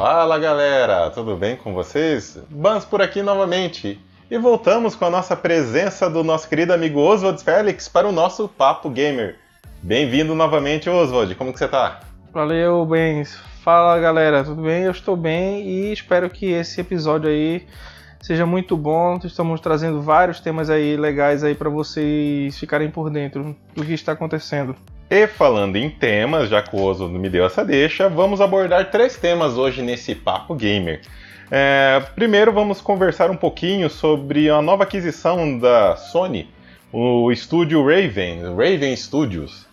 Fala galera, tudo bem com vocês? Bans por aqui novamente. E voltamos com a nossa presença do nosso querido amigo Oswald Félix para o nosso Papo Gamer. Bem-vindo novamente, Oswald. Como que você tá? Valeu, Bens. Fala galera, tudo bem? Eu estou bem e espero que esse episódio aí seja muito bom. Estamos trazendo vários temas aí legais aí para vocês ficarem por dentro do que está acontecendo. E falando em temas, já que o Oso me deu essa deixa, vamos abordar três temas hoje nesse Papo Gamer. É, primeiro vamos conversar um pouquinho sobre a nova aquisição da Sony, o estúdio Raven, Raven Studios.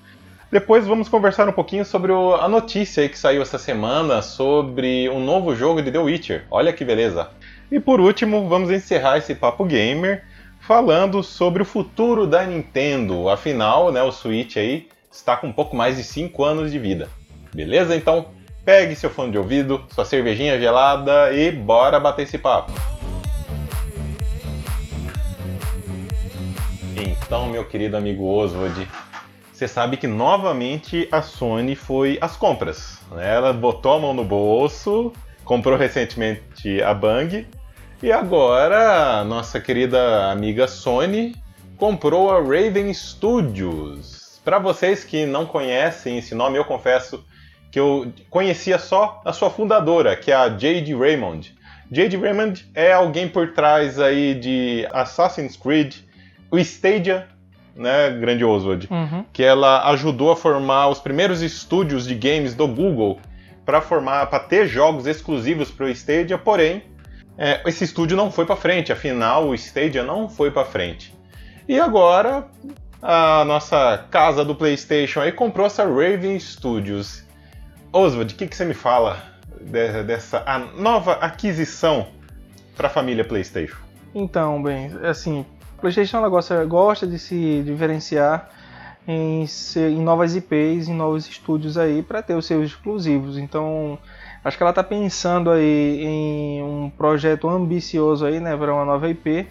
Depois vamos conversar um pouquinho sobre o, a notícia que saiu essa semana sobre um novo jogo de The Witcher. Olha que beleza! E por último, vamos encerrar esse papo gamer falando sobre o futuro da Nintendo. Afinal, né, o Switch aí está com um pouco mais de 5 anos de vida. Beleza? Então, pegue seu fone de ouvido, sua cervejinha gelada e bora bater esse papo. Então, meu querido amigo Oswald, você sabe que novamente a Sony foi às compras. Né? Ela botou a mão no bolso, comprou recentemente a Bang e agora nossa querida amiga Sony comprou a Raven Studios. Para vocês que não conhecem esse nome, eu confesso que eu conhecia só a sua fundadora, que é a Jade Raymond. Jade Raymond é alguém por trás aí de Assassin's Creed, o Stadia, né, grande Oswald, uhum. que ela ajudou a formar os primeiros estúdios de games do Google para formar, para ter jogos exclusivos para o Stadia, porém é, esse estúdio não foi para frente, afinal o Stadia não foi para frente. E agora a nossa casa do PlayStation aí comprou essa Raven Studios. Oswald, o que, que você me fala de, dessa nova aquisição para a família PlayStation? Então, bem, assim, PlayStation ela gosta, gosta de se diferenciar em, em novas IPs, em novos estúdios aí para ter os seus exclusivos. Então, acho que ela está pensando aí em um projeto ambicioso aí, né, para uma nova IP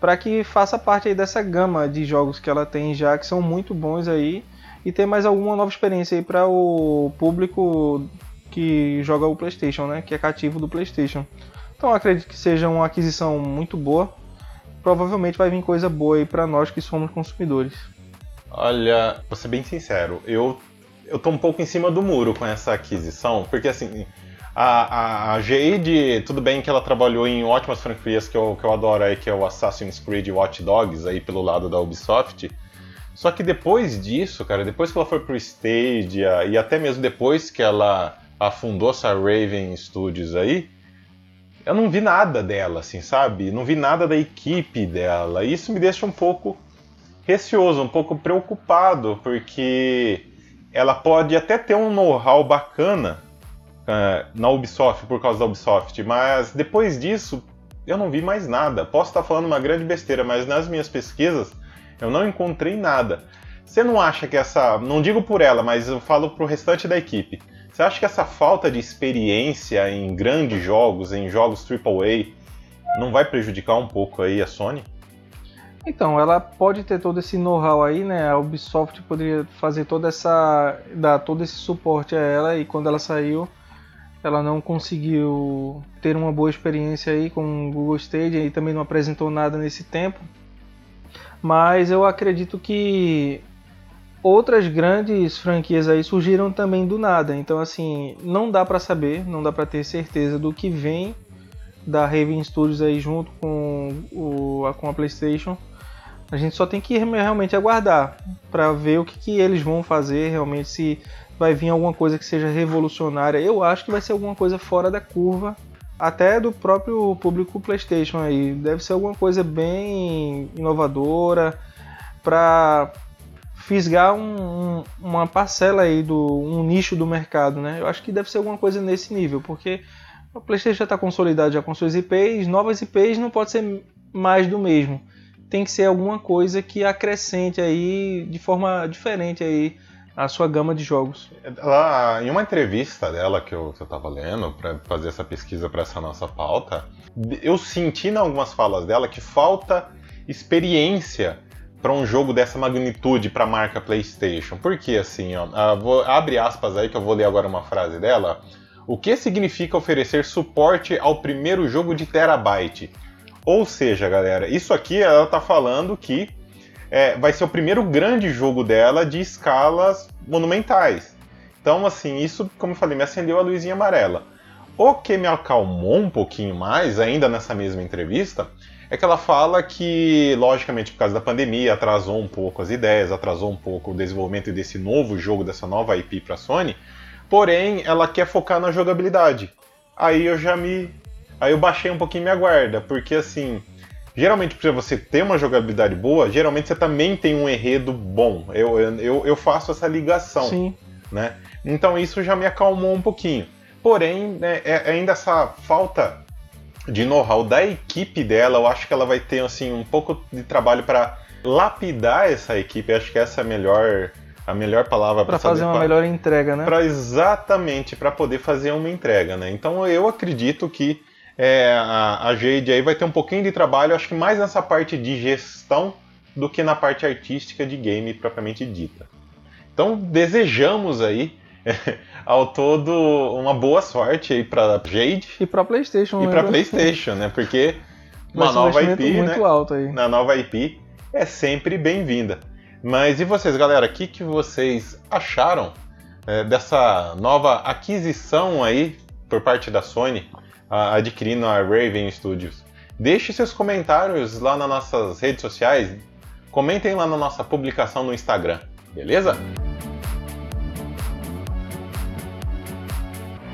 para que faça parte aí dessa gama de jogos que ela tem já, que são muito bons aí, e ter mais alguma nova experiência aí para o público que joga o PlayStation, né, que é cativo do PlayStation. Então acredito que seja uma aquisição muito boa. Provavelmente vai vir coisa boa aí para nós que somos consumidores. Olha, vou ser bem sincero, eu eu tô um pouco em cima do muro com essa aquisição, porque assim, a, a, a Jade, tudo bem que ela trabalhou em ótimas franquias que eu, que eu adoro aí, que é o Assassin's Creed Watch Dogs, aí pelo lado da Ubisoft. Só que depois disso, cara, depois que ela foi pro Stadia e até mesmo depois que ela afundou essa Raven Studios aí, eu não vi nada dela, assim, sabe? Não vi nada da equipe dela. E isso me deixa um pouco receoso, um pouco preocupado, porque ela pode até ter um know-how bacana uh, na Ubisoft por causa da Ubisoft, mas depois disso eu não vi mais nada. Posso estar falando uma grande besteira, mas nas minhas pesquisas eu não encontrei nada. Você não acha que essa, não digo por ela, mas eu falo para o restante da equipe. Você acha que essa falta de experiência em grandes jogos, em jogos AAA, não vai prejudicar um pouco aí a Sony? Então, ela pode ter todo esse know-how aí, né? A Ubisoft poderia fazer toda essa, dar todo esse suporte a ela e quando ela saiu, ela não conseguiu ter uma boa experiência aí com o Google Stadia e também não apresentou nada nesse tempo. Mas eu acredito que outras grandes franquias aí surgiram também do nada. Então assim, não dá para saber, não dá para ter certeza do que vem da Raven Studios aí junto com o com a PlayStation. A gente só tem que realmente aguardar para ver o que, que eles vão fazer realmente se vai vir alguma coisa que seja revolucionária. Eu acho que vai ser alguma coisa fora da curva, até do próprio público PlayStation aí. Deve ser alguma coisa bem inovadora para fisgar um, uma parcela aí do um nicho do mercado, né? Eu acho que deve ser alguma coisa nesse nível, porque o PlayStation já está consolidado já com suas IPs, novas IPs não pode ser mais do mesmo. Tem que ser alguma coisa que acrescente aí de forma diferente aí a sua gama de jogos. Ela, em uma entrevista dela que eu, estava lendo para fazer essa pesquisa para essa nossa pauta, eu senti em algumas falas dela que falta experiência para um jogo dessa magnitude para a marca PlayStation. Porque assim, ó, vou, abre aspas aí que eu vou ler agora uma frase dela. O que significa oferecer suporte ao primeiro jogo de terabyte? Ou seja, galera, isso aqui ela está falando que é, vai ser o primeiro grande jogo dela de escalas monumentais. Então, assim, isso, como eu falei, me acendeu a luzinha amarela. O que me acalmou um pouquinho mais, ainda nessa mesma entrevista, é que ela fala que, logicamente, por causa da pandemia, atrasou um pouco as ideias, atrasou um pouco o desenvolvimento desse novo jogo, dessa nova IP para a Sony, porém ela quer focar na jogabilidade. Aí eu já me. Aí eu baixei um pouquinho minha guarda, porque assim. Geralmente, para você ter uma jogabilidade boa, geralmente você também tem um enredo bom. Eu, eu, eu faço essa ligação. Sim. Né? Então isso já me acalmou um pouquinho. Porém, né, é, é ainda essa falta de know-how da equipe dela, eu acho que ela vai ter assim um pouco de trabalho para lapidar essa equipe. Eu acho que essa é a melhor a melhor palavra para fazer uma pra, melhor entrega, né? Para exatamente para poder fazer uma entrega, né? Então eu acredito que é, a, a Jade aí vai ter um pouquinho de trabalho, acho que mais nessa parte de gestão do que na parte artística de game propriamente dita. Então desejamos aí ao todo uma boa sorte aí para Jade e para PlayStation e para PlayStation, né? Porque uma nova IP, né? Na nova IP é sempre bem-vinda. Mas e vocês, galera? O que, que vocês acharam é, dessa nova aquisição aí por parte da Sony, adquirindo a Raven Studios? Deixe seus comentários lá nas nossas redes sociais. Comentem lá na nossa publicação no Instagram, beleza?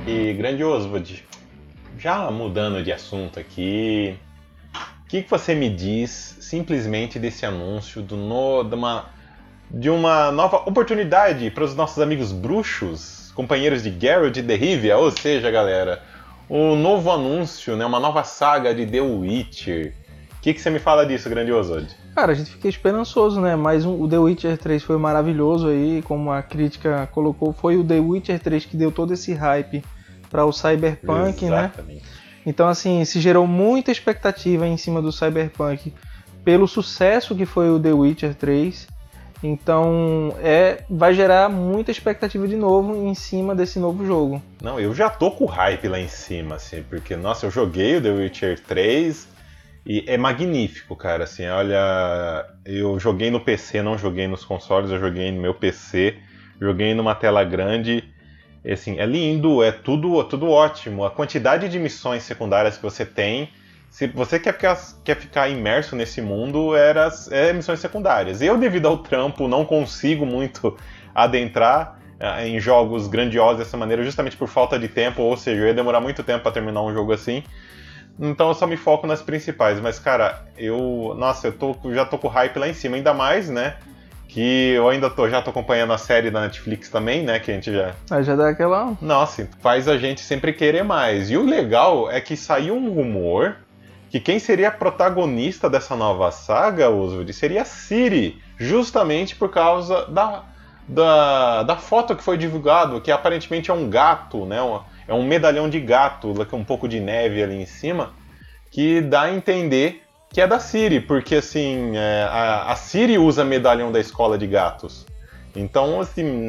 E grandioso, Woody. Já mudando de assunto aqui, o que, que, você me diz simplesmente desse anúncio do no, de, uma, de uma nova oportunidade para os nossos amigos bruxos, companheiros de Geralt de Rivia? Ou seja, galera, um novo anúncio, né, uma nova saga de The Witcher. O que, que você me fala disso, grandioso? Cara, a gente fica esperançoso, né? Mas o The Witcher 3 foi maravilhoso aí, como a crítica colocou, foi o The Witcher 3 que deu todo esse hype para o Cyberpunk, né? Exatamente. né? Então, assim, se gerou muita expectativa em cima do Cyberpunk pelo sucesso que foi o The Witcher 3. Então, é, vai gerar muita expectativa de novo em cima desse novo jogo. Não, eu já tô com hype lá em cima, assim, porque, nossa, eu joguei o The Witcher 3 e é magnífico, cara, assim, olha, eu joguei no PC, não joguei nos consoles, eu joguei no meu PC, joguei numa tela grande assim, é lindo, é tudo, tudo ótimo. A quantidade de missões secundárias que você tem, se você quer ficar, quer ficar imerso nesse mundo, era, é missões secundárias. Eu, devido ao trampo, não consigo muito adentrar uh, em jogos grandiosos dessa maneira, justamente por falta de tempo, ou seja, eu ia demorar muito tempo para terminar um jogo assim. Então eu só me foco nas principais. Mas, cara, eu. Nossa, eu tô, já tô com hype lá em cima, ainda mais, né? que eu ainda tô, já tô acompanhando a série da Netflix também, né? Que a gente já. Aí já dá aquela. Nossa, faz a gente sempre querer mais. E o legal é que saiu um rumor que quem seria a protagonista dessa nova saga, Oswald, seria a Siri, justamente por causa da, da, da foto que foi divulgado, que aparentemente é um gato, né? É um medalhão de gato, com um pouco de neve ali em cima, que dá a entender que é da Siri, porque assim, é, a, a Siri usa medalhão da escola de gatos. Então, assim,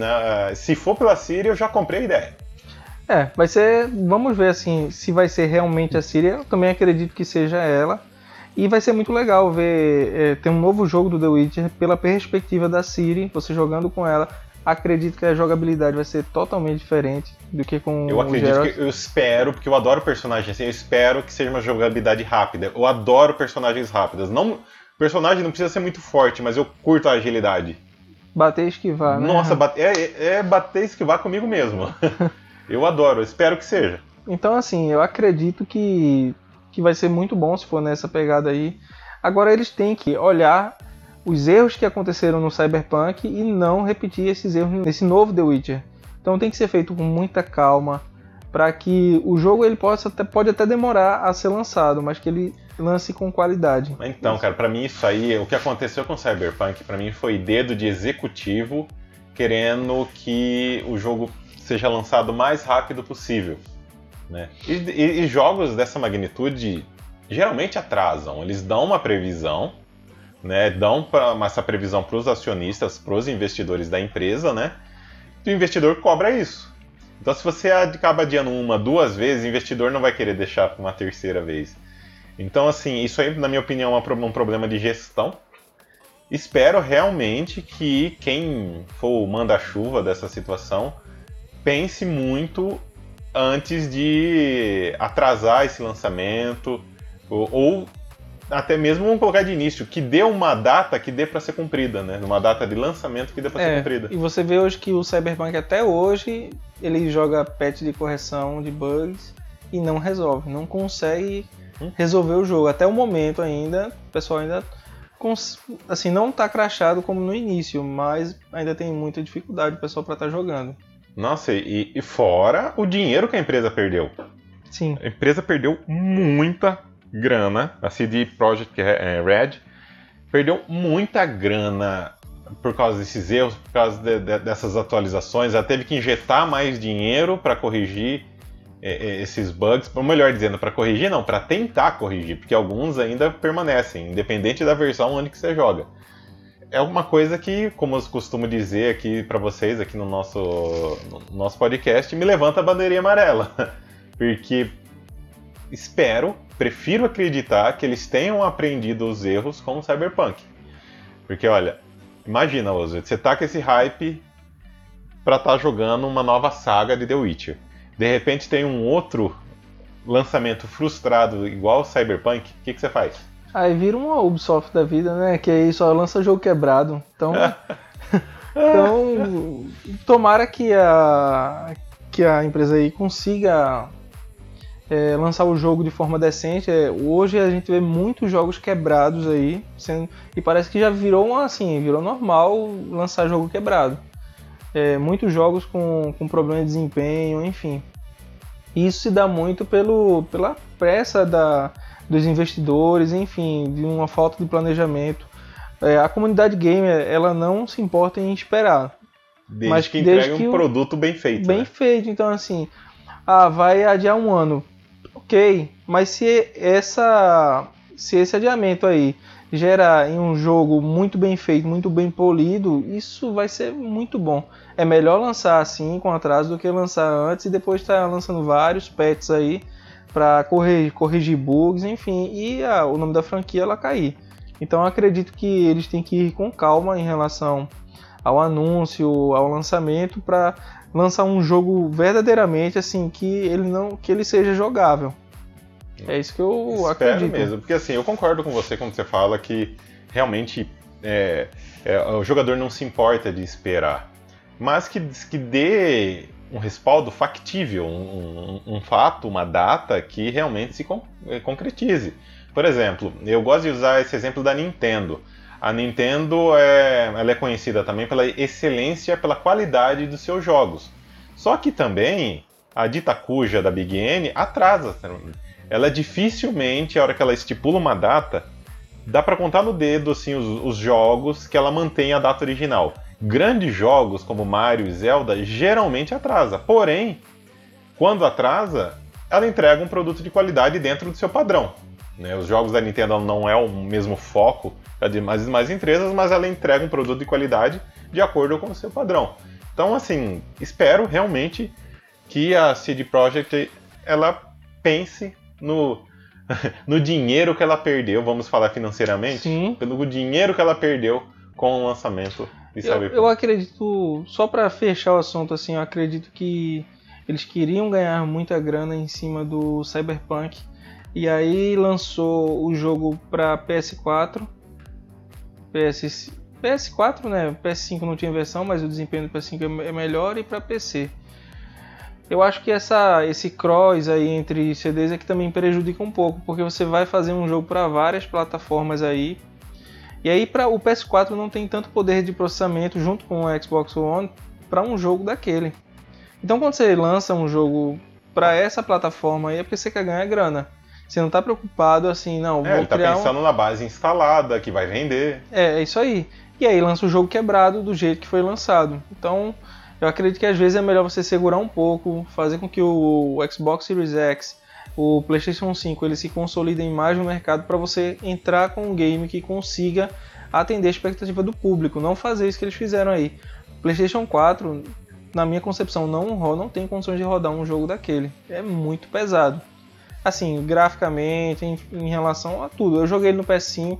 se for pela Siri, eu já comprei a ideia. É, vai ser. Vamos ver assim, se vai ser realmente a Siri. Eu também acredito que seja ela. E vai ser muito legal ver é, ter um novo jogo do The Witcher pela perspectiva da Siri, você jogando com ela acredito que a jogabilidade vai ser totalmente diferente do que com eu o acredito Geralt. que eu espero porque eu adoro personagens assim eu espero que seja uma jogabilidade rápida eu adoro personagens rápidas não o personagem não precisa ser muito forte mas eu curto a agilidade bater e esquivar né? nossa bate, é, é bater e esquivar comigo mesmo eu adoro espero que seja então assim eu acredito que que vai ser muito bom se for nessa pegada aí agora eles têm que olhar os erros que aconteceram no Cyberpunk e não repetir esses erros nesse novo The Witcher. Então tem que ser feito com muita calma para que o jogo ele possa até, pode até demorar a ser lançado, mas que ele lance com qualidade. Então, cara, para mim isso aí, o que aconteceu com Cyberpunk, para mim foi dedo de executivo querendo que o jogo seja lançado o mais rápido possível. Né? E, e, e jogos dessa magnitude geralmente atrasam. Eles dão uma previsão, né, dão pra, essa previsão para os acionistas, para os investidores da empresa, né? E o investidor cobra isso. Então, se você acaba adiando uma, duas vezes, o investidor não vai querer deixar para uma terceira vez. Então, assim, isso aí, na minha opinião, é um problema de gestão. Espero realmente que quem for o manda-chuva dessa situação pense muito antes de atrasar esse lançamento ou, ou até mesmo vamos colocar de início, que dê uma data que dê para ser cumprida, né? Uma data de lançamento que dê para é, ser cumprida. E você vê hoje que o Cyberpunk até hoje ele joga patch de correção de bugs e não resolve, não consegue hum? resolver o jogo. Até o momento ainda, o pessoal ainda assim não tá crachado como no início, mas ainda tem muita dificuldade o pessoal para estar tá jogando. Nossa, e, e fora o dinheiro que a empresa perdeu. Sim. A empresa perdeu muita grana, a CD Projekt é, Red perdeu muita grana por causa desses erros, por causa de, de, dessas atualizações. Ela teve que injetar mais dinheiro para corrigir é, é, esses bugs, ou melhor dizendo, para corrigir não, para tentar corrigir, porque alguns ainda permanecem, independente da versão onde que você joga. É uma coisa que, como eu costumo dizer aqui para vocês aqui no nosso, no nosso podcast, me levanta a bandeirinha amarela, porque espero prefiro acreditar que eles tenham aprendido os erros com o Cyberpunk. Porque, olha, imagina, Ozo, você tá com esse hype pra estar tá jogando uma nova saga de The Witcher. De repente tem um outro lançamento frustrado igual Cyberpunk, o que, que você faz? Aí vira uma Ubisoft da vida, né? Que aí só lança jogo quebrado. Então. então. Tomara que a. que a empresa aí consiga é, lançar o jogo de forma decente. É, hoje a gente vê muitos jogos quebrados aí, sendo, e parece que já virou assim, virou normal lançar jogo quebrado. É, muitos jogos com, com problema de desempenho, enfim. Isso se dá muito pelo, pela pressa da, dos investidores, enfim, de uma falta de planejamento. É, a comunidade gamer ela não se importa em esperar. Desde mas que entregue um produto bem feito. Bem né? feito, então assim, ah, vai adiar um ano ok, mas se essa se esse adiamento aí gera em um jogo muito bem feito, muito bem polido, isso vai ser muito bom. É melhor lançar assim com atraso do que lançar antes e depois estar tá lançando vários patches aí para corrigir, corrigir bugs, enfim, e a, o nome da franquia ela cair. Então eu acredito que eles têm que ir com calma em relação ao anúncio, ao lançamento para lançar um jogo verdadeiramente assim que ele não que ele seja jogável. É isso que eu Espero acredito. mesmo, porque assim, eu concordo com você quando você fala que realmente é, é, o jogador não se importa de esperar, mas que, que dê um respaldo factível, um, um, um fato, uma data que realmente se con é, concretize. Por exemplo, eu gosto de usar esse exemplo da Nintendo. A Nintendo é, ela é conhecida também pela excelência, pela qualidade dos seus jogos. Só que também a dita cuja da Big N atrasa. Ela dificilmente, a hora que ela estipula uma data, dá para contar no dedo assim os, os, jogos que ela mantém a data original. Grandes jogos como Mario e Zelda geralmente atrasa. Porém, quando atrasa, ela entrega um produto de qualidade dentro do seu padrão. Né? Os jogos da Nintendo não é o mesmo foco de mais mais empresas, mas ela entrega um produto de qualidade de acordo com o seu padrão. Então, assim, espero realmente que a CD Projekt ela pense no, no dinheiro que ela perdeu, vamos falar financeiramente, Sim. pelo dinheiro que ela perdeu com o lançamento de. Eu, eu acredito, só para fechar o assunto assim, eu acredito que eles queriam ganhar muita grana em cima do Cyberpunk e aí lançou o jogo para PS4, PS, PS4, né? PS5 não tinha versão, mas o desempenho do PS5 é melhor e para PC. Eu acho que essa, esse cross aí entre CDs é que também prejudica um pouco, porque você vai fazer um jogo para várias plataformas aí. E aí para o PS4 não tem tanto poder de processamento junto com o Xbox One para um jogo daquele. Então quando você lança um jogo para essa plataforma aí é porque você quer ganhar grana. Você não está preocupado assim, não, é, vou ele tá pensando um... na base instalada que vai vender. É, é isso aí. E aí lança o jogo quebrado do jeito que foi lançado. Então, eu acredito que às vezes é melhor você segurar um pouco, fazer com que o Xbox Series X, o PlayStation 5, ele se consolidem mais no mercado para você entrar com um game que consiga atender a expectativa do público, não fazer isso que eles fizeram aí. PlayStation 4 na minha concepção, não, não tem condições de rodar um jogo daquele. É muito pesado. Assim, graficamente, em, em relação a tudo. Eu joguei ele no PS5,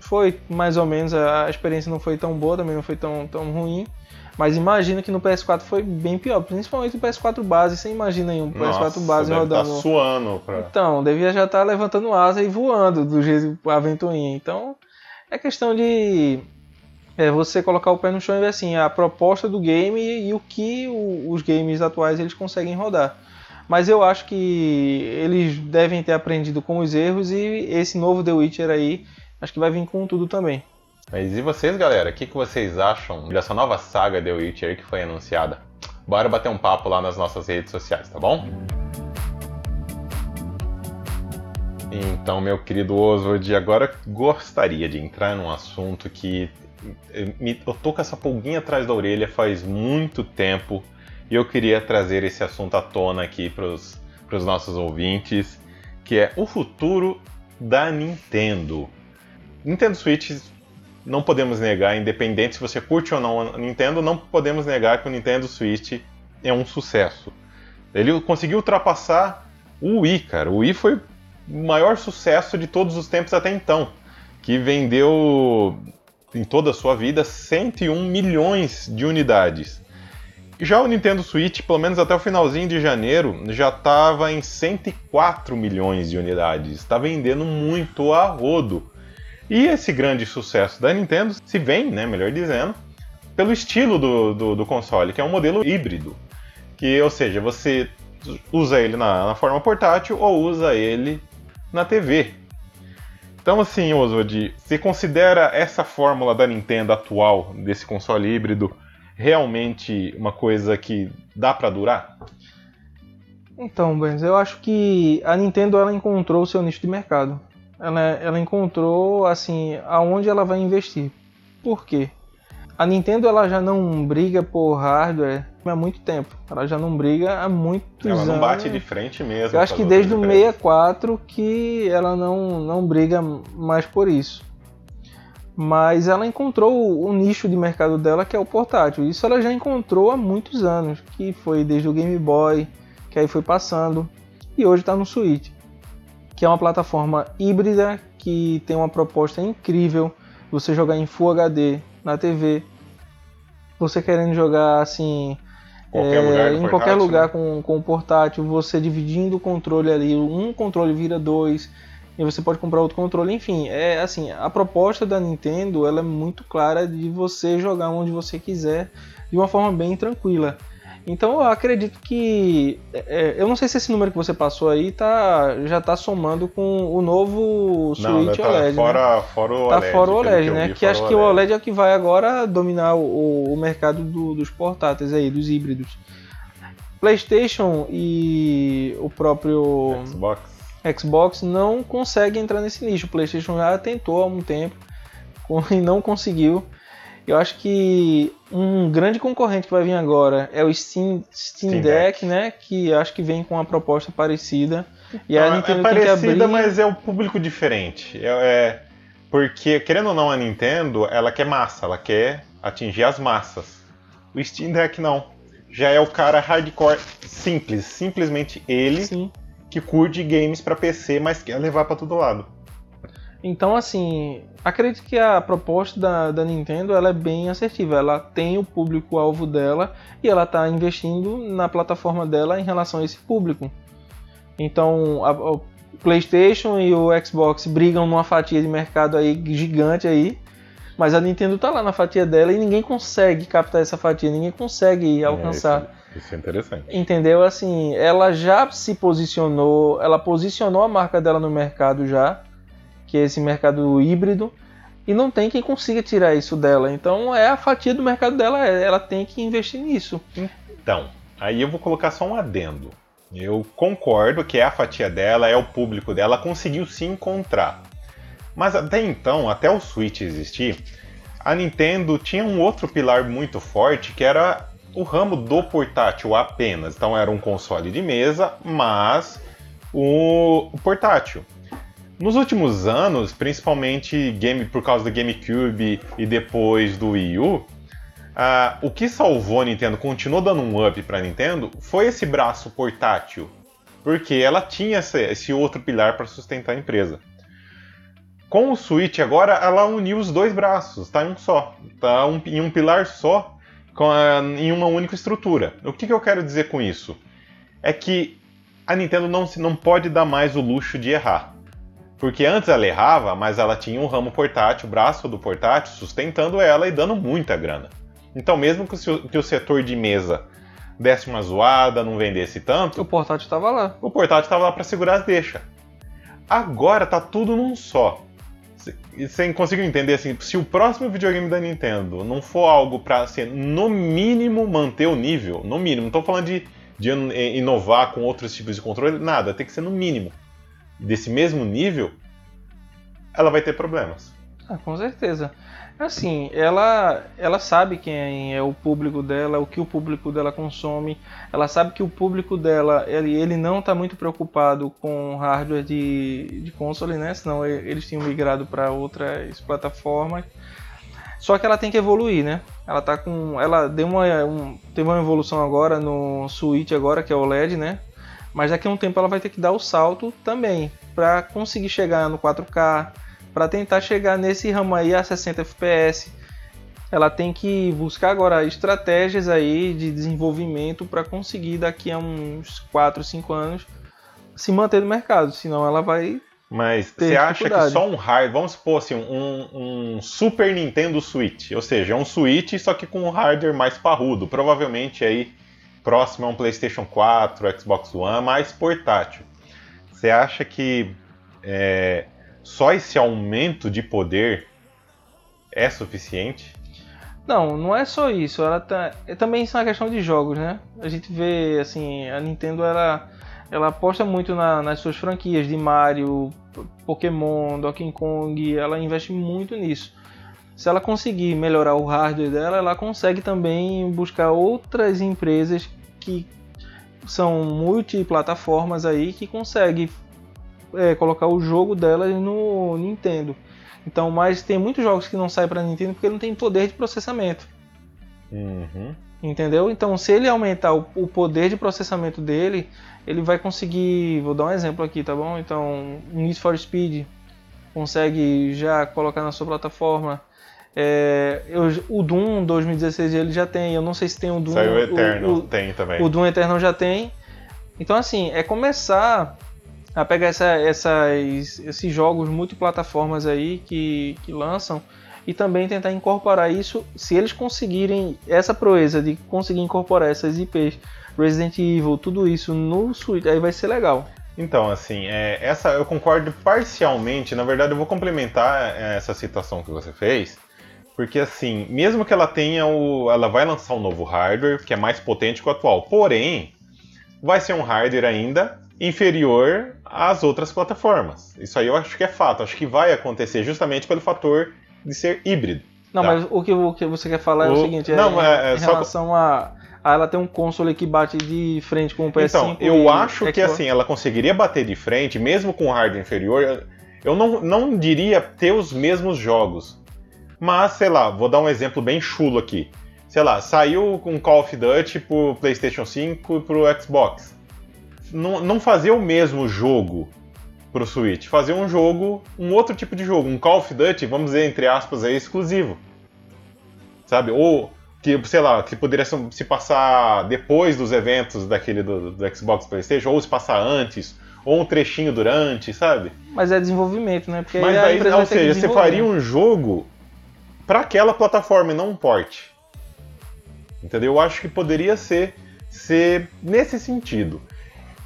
foi mais ou menos, a experiência não foi tão boa, também não foi tão, tão ruim. Mas imagina que no PS4 foi bem pior, principalmente no PS4 base. Você imagina aí um PS4 base deve rodando. Tá suando pra... Então, devia já estar tá levantando asa e voando do jeito a ventoinha. Então, é questão de é, você colocar o pé no chão e ver assim a proposta do game e, e o que o, os games atuais eles conseguem rodar. Mas eu acho que eles devem ter aprendido com os erros e esse novo The Witcher aí acho que vai vir com tudo também. Mas e vocês, galera? O que, que vocês acham dessa nova saga The Witcher que foi anunciada? Bora bater um papo lá nas nossas redes sociais, tá bom? Então, meu querido Oswald, agora gostaria de entrar num assunto que eu tô com essa pulguinha atrás da orelha faz muito tempo e eu queria trazer esse assunto à tona aqui para os nossos ouvintes, que é o futuro da Nintendo. Nintendo Switch não podemos negar, independente se você curte ou não a Nintendo, não podemos negar que o Nintendo Switch é um sucesso. Ele conseguiu ultrapassar o Wii, cara. O Wii foi o maior sucesso de todos os tempos até então, que vendeu em toda a sua vida 101 milhões de unidades. Já o Nintendo Switch, pelo menos até o finalzinho de janeiro, já estava em 104 milhões de unidades. Está vendendo muito a rodo. E esse grande sucesso da Nintendo se vem, né, melhor dizendo, pelo estilo do, do, do console, que é um modelo híbrido. Que, ou seja, você usa ele na, na, forma portátil ou usa ele na TV. Então, assim, Oswald, você considera essa fórmula da Nintendo atual, desse console híbrido, realmente uma coisa que dá para durar? Então, Benz, eu acho que a Nintendo ela encontrou o seu nicho de mercado ela, ela encontrou assim aonde ela vai investir. Por quê? A Nintendo ela já não briga por hardware há muito tempo. Ela já não briga há muitos anos. Ela não bate de frente mesmo. Eu acho que desde o 64 que ela não, não briga mais por isso. Mas ela encontrou o nicho de mercado dela que é o portátil. Isso ela já encontrou há muitos anos, que foi desde o Game Boy, que aí foi passando e hoje está no Switch que é uma plataforma híbrida que tem uma proposta incrível. Você jogar em Full HD na TV, você querendo jogar assim qualquer é, em portátil, qualquer lugar né? com, com o portátil, você dividindo o controle ali, um controle vira dois e você pode comprar outro controle. Enfim, é assim, a proposta da Nintendo ela é muito clara de você jogar onde você quiser de uma forma bem tranquila. Então eu acredito que. É, é, eu não sei se esse número que você passou aí tá, já está somando com o novo Switch não, OLED. Tá fora, né? fora o OLED. Tá fora o OLED, né? Que, que acho que o OLED é o que vai agora dominar o, o mercado do, dos portáteis aí, dos híbridos. PlayStation e o próprio Xbox. Xbox não conseguem entrar nesse nicho. O PlayStation já tentou há um tempo e não conseguiu. Eu acho que um grande concorrente que vai vir agora é o Steam, Steam, Steam Deck, Deck, né? Que acho que vem com uma proposta parecida. E a Nintendo é parecida, tem que abrir... mas é um público diferente. É, é, porque, querendo ou não, a Nintendo, ela quer massa, ela quer atingir as massas. O Steam Deck não. Já é o cara hardcore simples, simplesmente ele Sim. que curte games para PC, mas quer levar para todo lado. Então, assim, acredito que a proposta da, da Nintendo ela é bem assertiva. Ela tem o público-alvo dela e ela está investindo na plataforma dela em relação a esse público. Então, a, o PlayStation e o Xbox brigam numa fatia de mercado aí gigante aí, mas a Nintendo está lá na fatia dela e ninguém consegue captar essa fatia, ninguém consegue é, alcançar. É, isso, isso é interessante. Entendeu? Assim, ela já se posicionou, ela posicionou a marca dela no mercado já que é esse mercado híbrido, e não tem quem consiga tirar isso dela. Então é a fatia do mercado dela, ela tem que investir nisso. Então, aí eu vou colocar só um adendo. Eu concordo que é a fatia dela, é o público dela, conseguiu se encontrar. Mas até então, até o Switch existir, a Nintendo tinha um outro pilar muito forte que era o ramo do portátil apenas. Então era um console de mesa, mas o portátil. Nos últimos anos, principalmente game por causa do GameCube e depois do Wii U, Ah, o que salvou a Nintendo, continuou dando um up para a Nintendo, foi esse braço portátil, porque ela tinha esse, esse outro pilar para sustentar a empresa. Com o Switch agora, ela uniu os dois braços, tá em um só, tá um, em um pilar só, a, em uma única estrutura. O que, que eu quero dizer com isso? É que a Nintendo não, não pode dar mais o luxo de errar. Porque antes ela errava, mas ela tinha um ramo portátil, o braço do portátil, sustentando ela e dando muita grana. Então, mesmo que o, setor de mesa desse uma zoada, não vendesse tanto. O portátil estava lá. O portátil estava lá para segurar as deixas. Agora tá tudo num só. Você conseguiu entender assim? Se o próximo videogame da Nintendo não for algo para assim, no mínimo manter o nível, no mínimo, não tô falando de, de inovar com outros tipos de controle, nada, tem que ser no mínimo desse mesmo nível, ela vai ter problemas. Ah, com certeza. Assim, ela, ela sabe quem é o público dela, o que o público dela consome. Ela sabe que o público dela, ele, ele não está muito preocupado com hardware de, de console, né? Senão eles tinham migrado para outras plataformas. Só que ela tem que evoluir, né? Ela tá com, ela deu uma, um, teve uma evolução agora no Switch agora que é o LED, né? Mas daqui a um tempo ela vai ter que dar o salto também para conseguir chegar no 4K, para tentar chegar nesse ramo aí a 60 FPS. Ela tem que buscar agora estratégias aí de desenvolvimento para conseguir daqui a uns 4, 5 anos se manter no mercado, senão ela vai mas você acha que só um hardware, vamos supor assim, um, um, Super Nintendo Switch, ou seja, é um Switch só que com um hardware mais parrudo, provavelmente aí próximo a um PlayStation 4, Xbox One, mais portátil. Você acha que é, só esse aumento de poder é suficiente? Não, não é só isso. Ela tá, é também isso é uma questão de jogos, né? A gente vê assim, a Nintendo ela, ela aposta muito na, nas suas franquias de Mario, Pokémon, Donkey Kong. Ela investe muito nisso se ela conseguir melhorar o hardware dela, ela consegue também buscar outras empresas que são multiplataformas aí que conseguem é, colocar o jogo delas no Nintendo. Então, mas tem muitos jogos que não saem para Nintendo porque não tem poder de processamento. Uhum. Entendeu? Então, se ele aumentar o, o, poder de processamento dele, ele vai conseguir. Vou dar um exemplo aqui, tá bom? Então, Need for Speed consegue já colocar na sua plataforma é, eu, o Doom 2016 ele já tem, eu não sei se tem o Doom. Saiu o Eterno, o, tem também. O Doom Eterno já tem. Então, assim, é começar a pegar essa, essas, esses jogos multiplataformas aí que, que lançam e também tentar incorporar isso. Se eles conseguirem essa proeza de conseguir incorporar essas IPs, Resident Evil, tudo isso no Switch, aí vai ser legal. Então, assim, é, essa eu concordo parcialmente. Na verdade, eu vou complementar é, essa citação que você fez porque assim, mesmo que ela tenha o. Ela vai lançar um novo hardware que é mais potente que o atual. Porém, vai ser um hardware ainda inferior às outras plataformas. Isso aí eu acho que é fato. Acho que vai acontecer justamente pelo fator de ser híbrido. Não, tá? mas o que, o que, você quer falar o... é o seguinte, é, não, é, é em relação a, ela ter um console que bate de frente com o PS5. Então, eu acho que assim, ela conseguiria bater de frente, mesmo com hardware inferior. Eu não, não diria ter os mesmos jogos, mas, sei lá, vou dar um exemplo bem chulo aqui. Sei lá, saiu um Call of Duty pro PlayStation 5 e pro Xbox. Não, não fazer o mesmo jogo pro Switch, fazer um jogo, um outro tipo de jogo, um Call of Duty, vamos dizer, entre aspas, aí, exclusivo. Sabe? Ou que, sei lá, que poderia se passar depois dos eventos daquele do, do Xbox PlayStation, ou se passar antes, ou um trechinho durante, sabe? Mas é desenvolvimento, né? Porque Mas aí, ou seja, você faria um jogo para aquela plataforma e não um port. Entendeu? Eu acho que poderia ser, ser nesse sentido.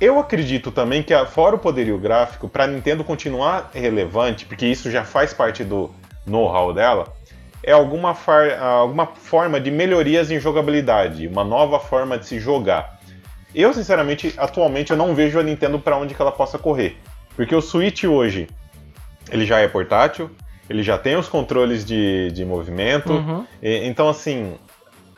Eu acredito também que, fora o poderio gráfico, para Nintendo continuar relevante, porque isso já faz parte do know-how dela, é alguma, alguma forma de melhorias em jogabilidade, uma nova forma de se jogar. Eu, sinceramente, atualmente eu não vejo a Nintendo para onde que ela possa correr. Porque o Switch hoje, ele já é portátil, ele já tem os controles de, de movimento. Uhum. E, então, assim,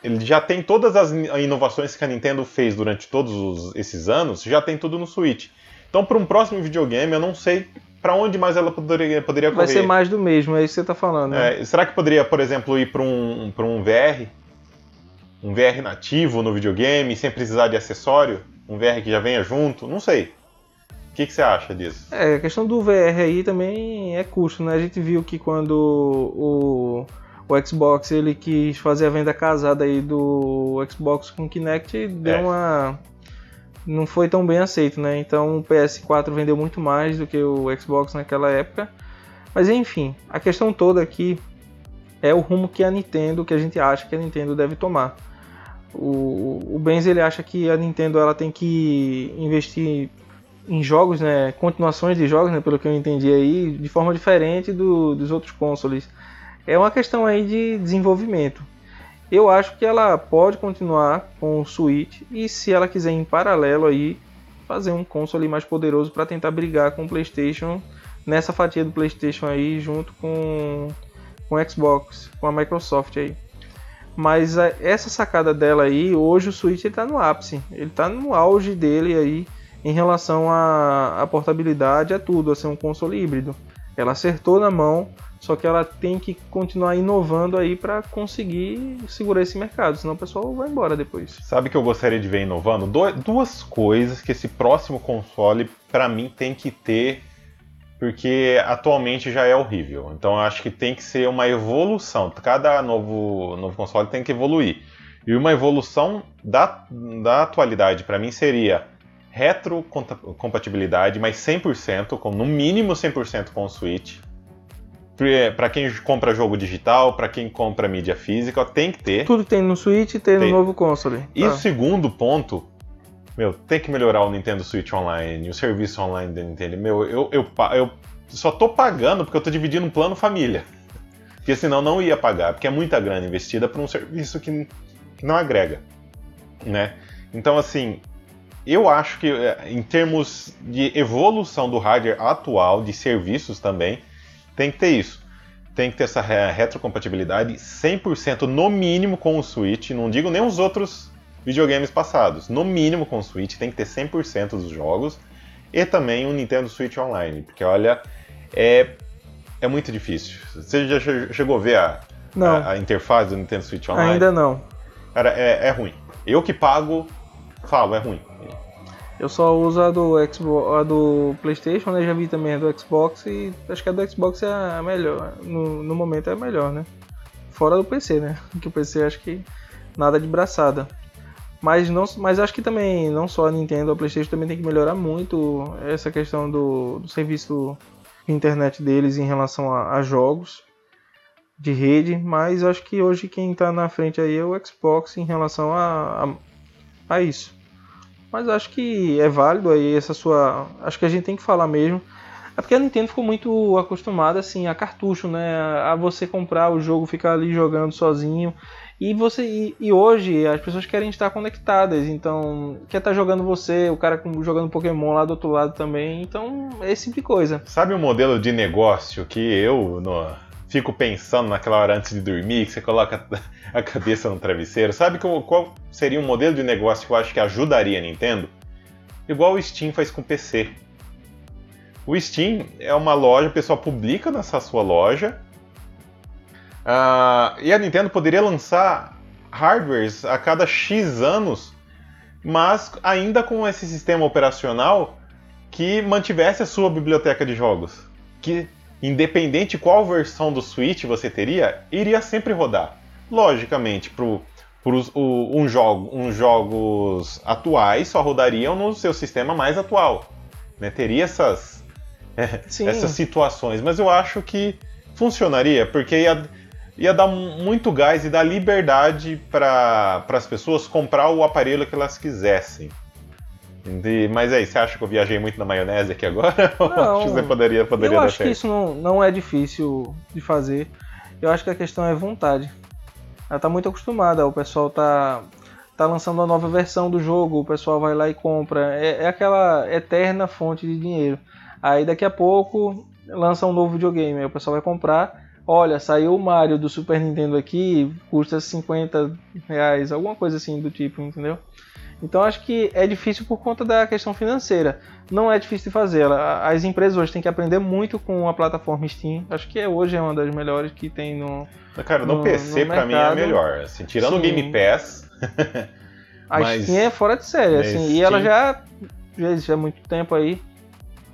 ele já tem todas as inovações que a Nintendo fez durante todos os, esses anos, já tem tudo no Switch. Então, para um próximo videogame, eu não sei para onde mais ela poderia, poderia correr. Vai ser mais do mesmo, é isso que você está falando. Né? É, será que poderia, por exemplo, ir para um, um VR? um VR nativo no videogame, sem precisar de acessório? Um VR que já venha junto? Não sei. O que, que você acha disso? É, a questão do VR aí também é custo, né? A gente viu que quando o, o Xbox ele quis fazer a venda casada aí do Xbox com Kinect, deu é. uma não foi tão bem aceito, né? Então o PS4 vendeu muito mais do que o Xbox naquela época. Mas enfim, a questão toda aqui é o rumo que a Nintendo, que a gente acha que a Nintendo deve tomar. O, o Benz ele acha que a Nintendo ela tem que investir em jogos, né, continuações de jogos, né, pelo que eu entendi aí, de forma diferente do, dos outros consoles. É uma questão aí de desenvolvimento. Eu acho que ela pode continuar com o Switch e se ela quiser em paralelo aí fazer um console mais poderoso para tentar brigar com o PlayStation nessa fatia do PlayStation aí junto com com o Xbox, com a Microsoft aí. Mas a, essa sacada dela aí, hoje o Switch está no ápice, ele está no auge dele aí em relação à portabilidade, a tudo, a ser um console híbrido. Ela acertou na mão, só que ela tem que continuar inovando aí para conseguir segurar esse mercado, senão o pessoal vai embora depois. Sabe que eu gostaria de ver inovando? duas coisas que esse próximo console, para mim, tem que ter, porque atualmente já é horrível. Então eu acho que tem que ser uma evolução. Cada novo, novo console tem que evoluir. E uma evolução da, da atualidade, para mim, seria retrocompatibilidade, mas 100%, com no mínimo 100% com o Switch para quem compra jogo digital, para quem compra mídia física, tem que ter. Tudo tem no Switch e tem, tem, no novo console. E o ah. segundo ponto, meu, tem que melhorar o Nintendo Switch Online, o serviço online da Nintendo. Meu, eu, eu, eu só tô pagando porque eu tô dividindo um plano família. Porque senão não ia pagar, porque é muita grana investida para um serviço que, que não agrega, né? Então, assim, eu acho que eh, em termos de evolução do hardware atual, de serviços também, tem que ter isso. Tem que ter essa retrocompatibilidade 100% no mínimo com o Switch. Não digo nem os outros videogames passados. No mínimo com o Switch tem que ter 100% dos jogos. E também o Nintendo Switch Online. Porque olha, é, é muito difícil. Você já chegou a ver a, a, a interface do Nintendo Switch Online? Ainda não. Cara, é, é ruim. Eu que pago, falo, é ruim. Eu só uso a do Xbox, a do PlayStation, né? Já vi também a do Xbox e acho que a do Xbox é a melhor. No, no momento é a melhor, né? Fora do PC, né? Que o PC acho que nada de braçada. Mas, não, mas acho que também, não só a Nintendo, a PlayStation também tem que melhorar muito essa questão do, do serviço de internet deles em relação a, a, jogos de rede. Mas acho que hoje quem está na frente aí é o Xbox em relação a, a, a isso. Mas acho que é válido aí essa sua. Acho que a gente tem que falar mesmo. É porque a Nintendo ficou muito acostumada assim a cartucho, né? A você comprar o jogo, ficar ali jogando sozinho. E você e, e hoje as pessoas querem estar conectadas, então quer estar jogando você, o cara jogando Pokémon lá do outro lado também, então é esse tipo de coisa. Sabe o modelo de negócio que eu no, fico pensando naquela hora antes de dormir, que você coloca a cabeça no travesseiro. Sabe qual seria um modelo de negócio que eu acho que ajudaria a Nintendo? Igual o Steam faz com o PC. O Steam é uma loja, o pessoal publica nessa sua loja. Uh, e a Nintendo poderia lançar hardwares a cada X anos, mas ainda com esse sistema operacional que mantivesse a sua biblioteca de jogos. Que independente qual versão do Switch você teria, iria sempre rodar. Logicamente, para os um jogo, uns jogos atuais só rodariam no seu sistema mais atual. Né? Teria essas, essas situações, mas eu acho que funcionaria, porque ia, ia dar muito gás e dar liberdade para as pessoas comprar o aparelho que elas quisessem. De, mas aí, você acha que eu viajei muito na maionese aqui agora? Não, acho que você poderia, poderia eu acho que isso não, não é difícil de fazer. Eu acho que a questão é vontade. Ela tá muito acostumada, o pessoal tá, tá lançando uma nova versão do jogo, o pessoal vai lá e compra. É, é aquela eterna fonte de dinheiro. Aí daqui a pouco lança um novo videogame, aí o pessoal vai comprar. Olha, saiu o Mario do Super Nintendo aqui, custa 50 reais, alguma coisa assim do tipo, entendeu? Então acho que é difícil por conta da questão financeira. Não é difícil de fazer. As empresas hoje têm que aprender muito com a plataforma Steam. Acho que hoje é uma das melhores que tem no. Cara, no, no PC para mim é a melhor. Assim, tirando Sim. o Game Pass, A Mas, Steam é fora de série, assim, Steam... e ela já, já existe há muito tempo aí.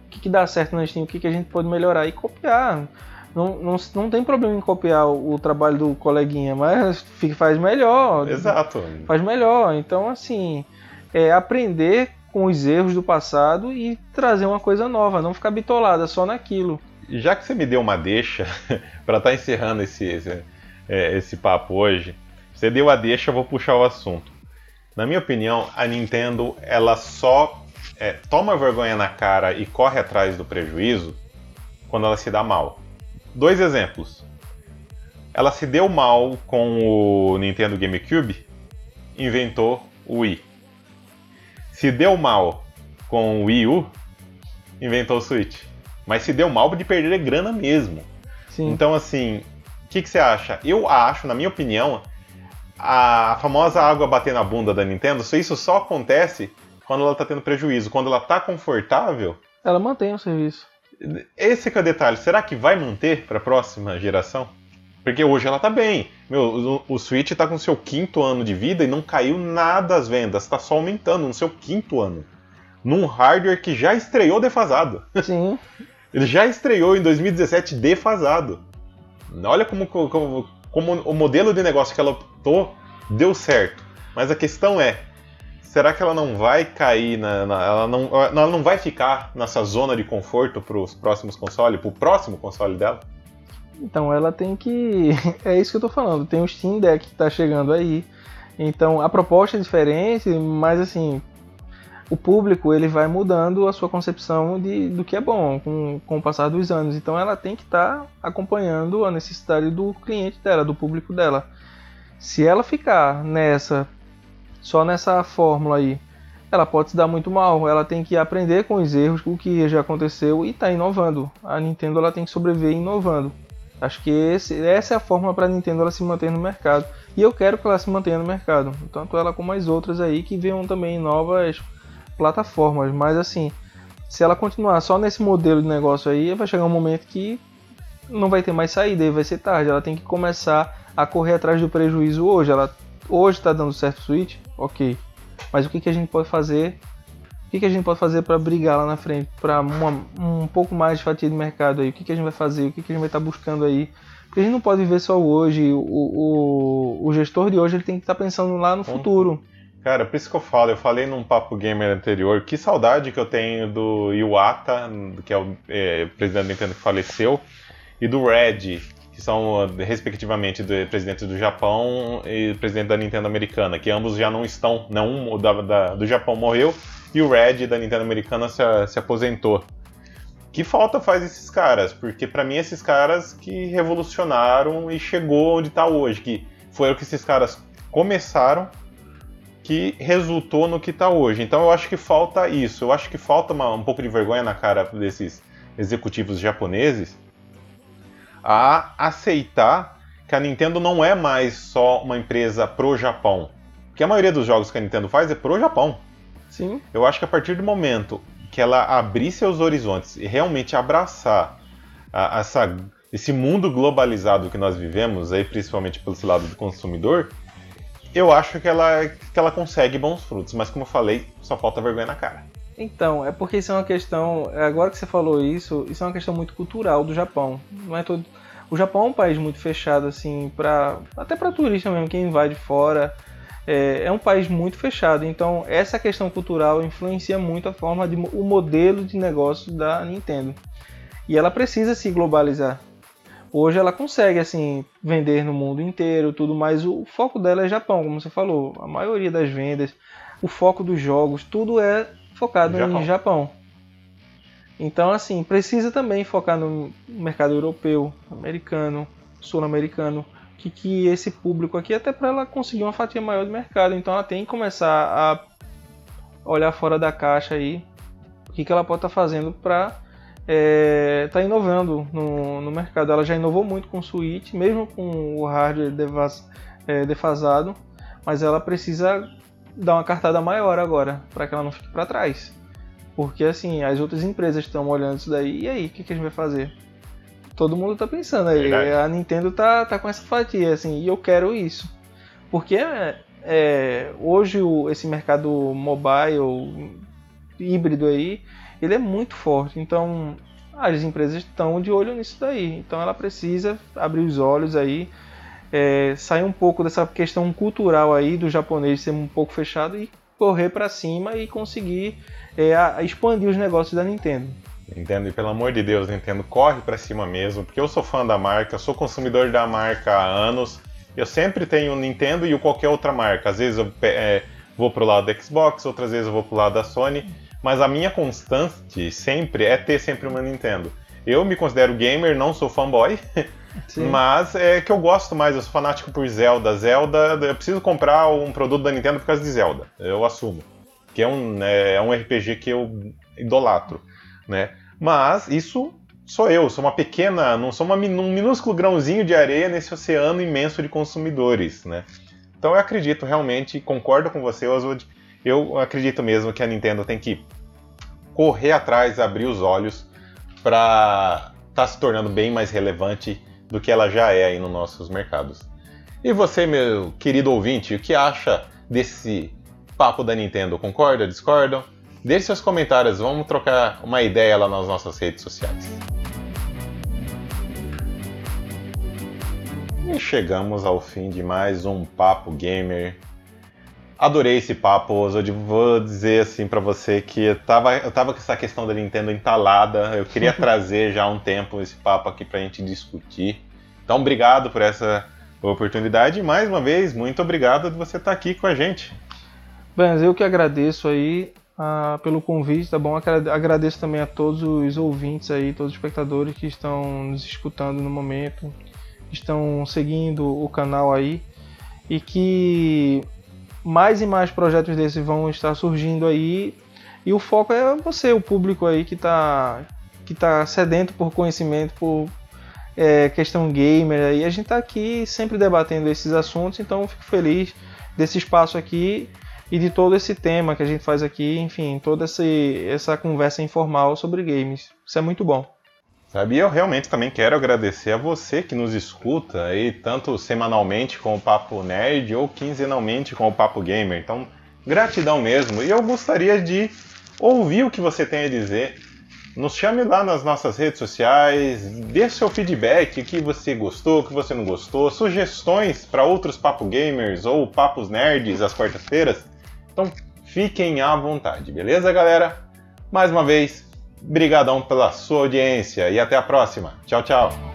O que, que dá certo na Steam, o que, que a gente pode melhorar e copiar. Não, não, não tem problema em copiar o, o trabalho do coleguinha, mas faz melhor. Exato. Faz melhor. Então, assim, é aprender com os erros do passado e trazer uma coisa nova, não ficar bitolada só naquilo. Já que você me deu uma deixa para estar tá encerrando esse, esse, é, esse papo hoje, você deu a deixa, eu vou puxar o assunto. Na minha opinião, a Nintendo ela só é, toma vergonha na cara e corre atrás do prejuízo quando ela se dá mal. Dois exemplos. Ela se deu mal com o Nintendo GameCube, inventou o Wii. Se deu mal com o Wii U, inventou o Switch. Mas se deu mal de perder grana mesmo. Sim. Então, assim, o que, que, você acha? Eu acho, na minha opinião, a famosa água bater na bunda da Nintendo, isso só acontece quando ela está tendo prejuízo. Quando ela está confortável. Ela mantém o serviço. Esse é o detalhe. Será que vai manter para a próxima geração? Porque hoje ela tá bem. Meu, o, o Switch tá com seu quinto ano de vida e não caiu nada as vendas. Tá só aumentando no seu quinto ano. Num hardware que já estreou defasado. Sim. Ele já estreou em 2017 defasado. Olha como, como, como o modelo de negócio que ela optou deu certo. Mas a questão é, será que ela não vai cair na, na, ela, não, ela não vai ficar nessa zona de conforto para os próximos consoles, para o próximo console dela? Então ela tem que. É isso que eu tô falando. Tem o Steam Deck que tá chegando aí. Então a proposta é diferente, mas assim, o público ele vai mudando a sua concepção de, do que é bom com, com o passar dos anos. Então ela tem que estar tá acompanhando a necessidade do cliente dela, do público dela. Se ela ficar nessa só nessa fórmula aí, ela pode se dar muito mal. Ela tem que aprender com os erros, o que já aconteceu e está inovando. A Nintendo ela tem que sobreviver inovando. Acho que esse, essa é a fórmula para a Nintendo ela se manter no mercado. E eu quero que ela se mantenha no mercado. Tanto ela como as outras aí que venham também novas plataformas. Mas assim, se ela continuar só nesse modelo de negócio aí, vai chegar um momento que não vai ter mais saída e vai ser tarde. Ela tem que começar a correr atrás do prejuízo hoje. Ela hoje está dando certo Switch, ok. Mas o que, que a gente pode fazer? O que, que a gente pode fazer para brigar lá na frente, para um pouco mais de fatia de mercado aí? O que, que a gente vai fazer? O que, que a gente vai estar tá buscando aí? Porque a gente não pode viver só hoje. O, o, o gestor de hoje ele tem que estar tá pensando lá no futuro. Cara, por isso que eu falo, eu falei num papo gamer anterior, que saudade que eu tenho do Iwata, que é o é, presidente da Nintendo que faleceu, e do Red, que são respectivamente do presidente do Japão e presidente da Nintendo americana, que ambos já não estão, não um da, da, do Japão morreu e o Red da Nintendo americana se, se aposentou. Que falta faz esses caras? Porque para mim esses caras que revolucionaram e chegou onde está hoje, que foi o que esses caras começaram que resultou no que está hoje. Então eu acho que falta isso. Eu acho que falta uma, um pouco de vergonha na cara desses executivos japoneses a aceitar que a Nintendo não é mais só uma empresa pro Japão. Porque a maioria dos jogos que a Nintendo faz é pro Japão. Sim. Eu acho que a partir do momento que ela abrir seus horizontes e realmente abraçar a, essa, esse mundo globalizado que nós vivemos, aí principalmente pelo lado do consumidor, eu acho que ela, que ela consegue bons frutos. Mas como eu falei, só falta vergonha na cara. Então, é porque isso é uma questão. Agora que você falou isso, isso é uma questão muito cultural do Japão. Não é todo. O Japão é um país muito fechado, assim, para até para turista mesmo, quem vai de fora. É, é, um país muito fechado. Então, essa questão cultural influencia muito a forma de o modelo de negócio da Nintendo. E ela precisa se globalizar. Hoje ela consegue assim vender no mundo inteiro, tudo, mas o foco dela é Japão, como você falou. A maioria das vendas, o foco dos jogos, tudo é focado Japão. em Japão. Então, assim, precisa também focar no mercado europeu, americano, sul-americano, que, que esse público aqui, até para ela conseguir uma fatia maior de mercado. Então, ela tem que começar a olhar fora da caixa aí, o que, que ela pode estar tá fazendo para estar é, tá inovando no, no mercado. Ela já inovou muito com o Switch, mesmo com o hardware devas, é, defasado, mas ela precisa dar uma cartada maior agora, para que ela não fique para trás. Porque assim, as outras empresas estão olhando isso daí, e aí, o que, que a gente vai fazer? Todo mundo tá pensando aí, a Nintendo tá, tá com essa fatia, assim, e eu quero isso. Porque é, hoje o, esse mercado mobile híbrido aí, ele é muito forte. Então as empresas estão de olho nisso daí. Então ela precisa abrir os olhos aí, é, sair um pouco dessa questão cultural aí do japonês ser um pouco fechado e correr para cima e conseguir é, expandir os negócios da Nintendo. Nintendo, e pelo amor de Deus, Nintendo, corre para cima mesmo, porque eu sou fã da marca, sou consumidor da marca há anos. Eu sempre tenho o Nintendo e o qualquer outra marca. Às vezes eu é, vou pro lado da Xbox, outras vezes eu vou pro lado da Sony mas a minha constante sempre é ter sempre uma Nintendo. Eu me considero gamer, não sou fanboy, Sim. mas é que eu gosto mais, eu sou fanático por Zelda. Zelda, eu preciso comprar um produto da Nintendo por causa de Zelda, eu assumo. Que é um, é, é um RPG que eu idolatro, né? Mas isso sou eu, sou uma pequena, não sou uma, um minúsculo grãozinho de areia nesse oceano imenso de consumidores, né? Então eu acredito realmente, concordo com você, Oswald, eu acredito mesmo que a Nintendo tem que correr atrás, abrir os olhos para estar tá se tornando bem mais relevante do que ela já é aí nos nossos mercados. E você, meu querido ouvinte, o que acha desse papo da Nintendo? Concorda? Discorda? Deixe seus comentários, vamos trocar uma ideia lá nas nossas redes sociais. E chegamos ao fim de mais um Papo Gamer Adorei esse papo, Oswald. Vou dizer assim para você que eu tava, eu tava com essa questão da Nintendo entalada. Eu queria trazer já há um tempo esse papo aqui pra gente discutir. Então, obrigado por essa oportunidade. E mais uma vez, muito obrigado de você estar aqui com a gente. Bem, eu que agradeço aí uh, pelo convite, tá bom? Agradeço também a todos os ouvintes aí, todos os espectadores que estão nos escutando no momento, estão seguindo o canal aí e que mais e mais projetos desses vão estar surgindo aí. E o foco é você, o público aí que está que tá sedento por conhecimento, por é, questão gamer. E a gente está aqui sempre debatendo esses assuntos, então fico feliz desse espaço aqui e de todo esse tema que a gente faz aqui, enfim, toda essa, essa conversa informal sobre games. Isso é muito bom. Sabe, eu realmente também quero agradecer a você que nos escuta aí, tanto semanalmente com o Papo Nerd ou quinzenalmente com o Papo Gamer. Então, gratidão mesmo. E eu gostaria de ouvir o que você tem a dizer. Nos chame lá nas nossas redes sociais, dê seu feedback, o que você gostou, o que você não gostou, sugestões para outros Papo Gamers ou Papos Nerds às quartas-feiras. Então, fiquem à vontade, beleza, galera? Mais uma vez, Brigadão pela sua audiência e até a próxima. Tchau, tchau.